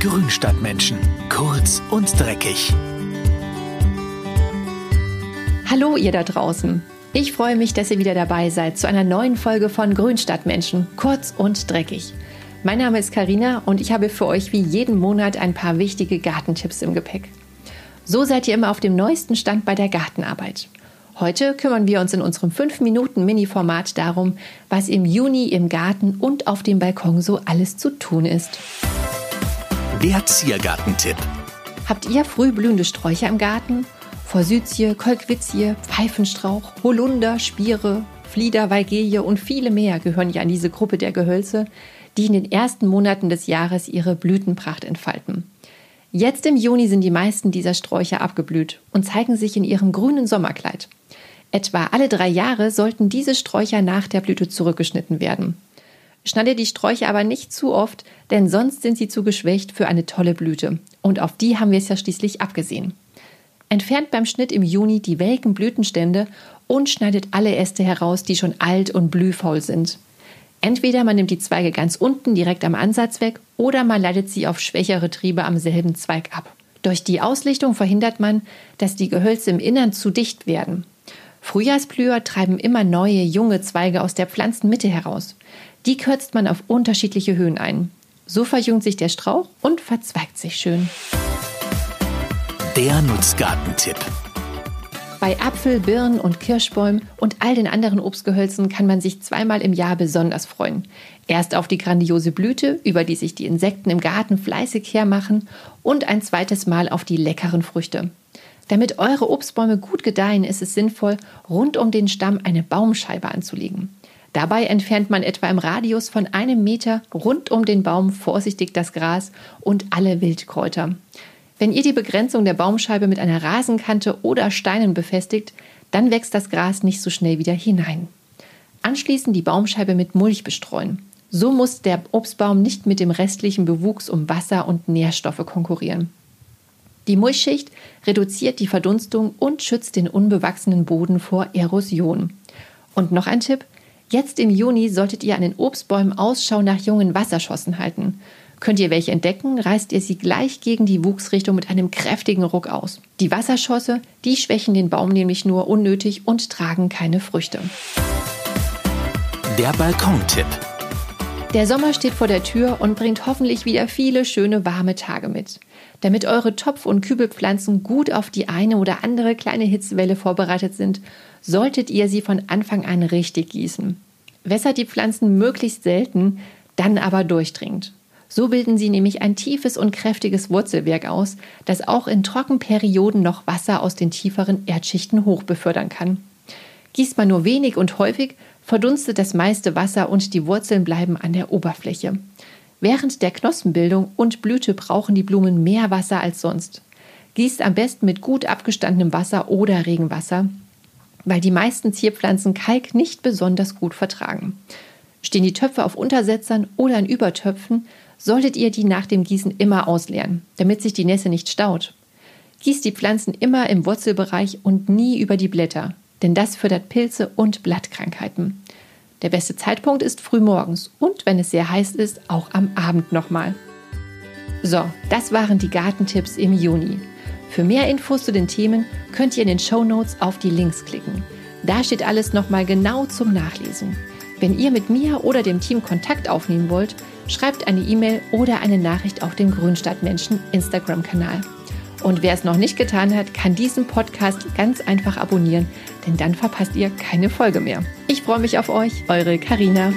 Grünstadtmenschen. Kurz und dreckig. Hallo ihr da draußen. Ich freue mich, dass ihr wieder dabei seid zu einer neuen Folge von Grünstadtmenschen. Kurz und dreckig. Mein Name ist Karina und ich habe für euch wie jeden Monat ein paar wichtige Gartentipps im Gepäck. So seid ihr immer auf dem neuesten Stand bei der Gartenarbeit. Heute kümmern wir uns in unserem 5-Minuten-Mini-Format darum, was im Juni im Garten und auf dem Balkon so alles zu tun ist. Der Ziergartentipp. Habt ihr früh blühende Sträucher im Garten? Forsythie, Kolkwitzie, Pfeifenstrauch, Holunder, Spiere, Flieder, Weigelie und viele mehr gehören ja an diese Gruppe der Gehölze, die in den ersten Monaten des Jahres ihre Blütenpracht entfalten. Jetzt im Juni sind die meisten dieser Sträucher abgeblüht und zeigen sich in ihrem grünen Sommerkleid. Etwa alle drei Jahre sollten diese Sträucher nach der Blüte zurückgeschnitten werden. Schneide die Sträucher aber nicht zu oft, denn sonst sind sie zu geschwächt für eine tolle Blüte. Und auf die haben wir es ja schließlich abgesehen. Entfernt beim Schnitt im Juni die welken Blütenstände und schneidet alle Äste heraus, die schon alt und blühfaul sind. Entweder man nimmt die Zweige ganz unten direkt am Ansatz weg oder man leitet sie auf schwächere Triebe am selben Zweig ab. Durch die Auslichtung verhindert man, dass die Gehölze im Innern zu dicht werden. Frühjahrsblüher treiben immer neue, junge Zweige aus der Pflanzenmitte heraus. Die kürzt man auf unterschiedliche Höhen ein. So verjüngt sich der Strauch und verzweigt sich schön. Der Nutzgartentipp. Bei Apfel, Birnen und Kirschbäumen und all den anderen Obstgehölzen kann man sich zweimal im Jahr besonders freuen. Erst auf die grandiose Blüte, über die sich die Insekten im Garten fleißig hermachen, und ein zweites Mal auf die leckeren Früchte. Damit eure Obstbäume gut gedeihen, ist es sinnvoll, rund um den Stamm eine Baumscheibe anzulegen. Dabei entfernt man etwa im Radius von einem Meter rund um den Baum vorsichtig das Gras und alle Wildkräuter. Wenn ihr die Begrenzung der Baumscheibe mit einer Rasenkante oder Steinen befestigt, dann wächst das Gras nicht so schnell wieder hinein. Anschließend die Baumscheibe mit Mulch bestreuen. So muss der Obstbaum nicht mit dem restlichen Bewuchs um Wasser und Nährstoffe konkurrieren. Die Mulchschicht reduziert die Verdunstung und schützt den unbewachsenen Boden vor Erosion. Und noch ein Tipp: Jetzt im Juni solltet ihr an den Obstbäumen Ausschau nach jungen Wasserschossen halten. Könnt ihr welche entdecken, reißt ihr sie gleich gegen die Wuchsrichtung mit einem kräftigen Ruck aus. Die Wasserschosse, die schwächen den Baum nämlich nur unnötig und tragen keine Früchte. Der Balkontipp. Der Sommer steht vor der Tür und bringt hoffentlich wieder viele schöne warme Tage mit. Damit eure Topf- und Kübelpflanzen gut auf die eine oder andere kleine Hitzewelle vorbereitet sind, solltet ihr sie von Anfang an richtig gießen. Wässert die Pflanzen möglichst selten, dann aber durchdringend. So bilden sie nämlich ein tiefes und kräftiges Wurzelwerk aus, das auch in Trockenperioden noch Wasser aus den tieferen Erdschichten hochbefördern kann. Gießt man nur wenig und häufig, verdunstet das meiste Wasser und die Wurzeln bleiben an der Oberfläche. Während der Knospenbildung und Blüte brauchen die Blumen mehr Wasser als sonst. Gießt am besten mit gut abgestandenem Wasser oder Regenwasser, weil die meisten Zierpflanzen Kalk nicht besonders gut vertragen. Stehen die Töpfe auf Untersetzern oder in Übertöpfen, solltet ihr die nach dem Gießen immer ausleeren, damit sich die Nässe nicht staut. Gießt die Pflanzen immer im Wurzelbereich und nie über die Blätter, denn das fördert Pilze und Blattkrankheiten. Der beste Zeitpunkt ist frühmorgens und wenn es sehr heiß ist, auch am Abend nochmal. So, das waren die Gartentipps im Juni. Für mehr Infos zu den Themen könnt ihr in den Show Notes auf die Links klicken. Da steht alles nochmal genau zum Nachlesen. Wenn ihr mit mir oder dem Team Kontakt aufnehmen wollt, schreibt eine E-Mail oder eine Nachricht auf dem Grünstadtmenschen Instagram-Kanal. Und wer es noch nicht getan hat, kann diesen Podcast ganz einfach abonnieren, denn dann verpasst ihr keine Folge mehr. Ich freue mich auf euch, eure Karina.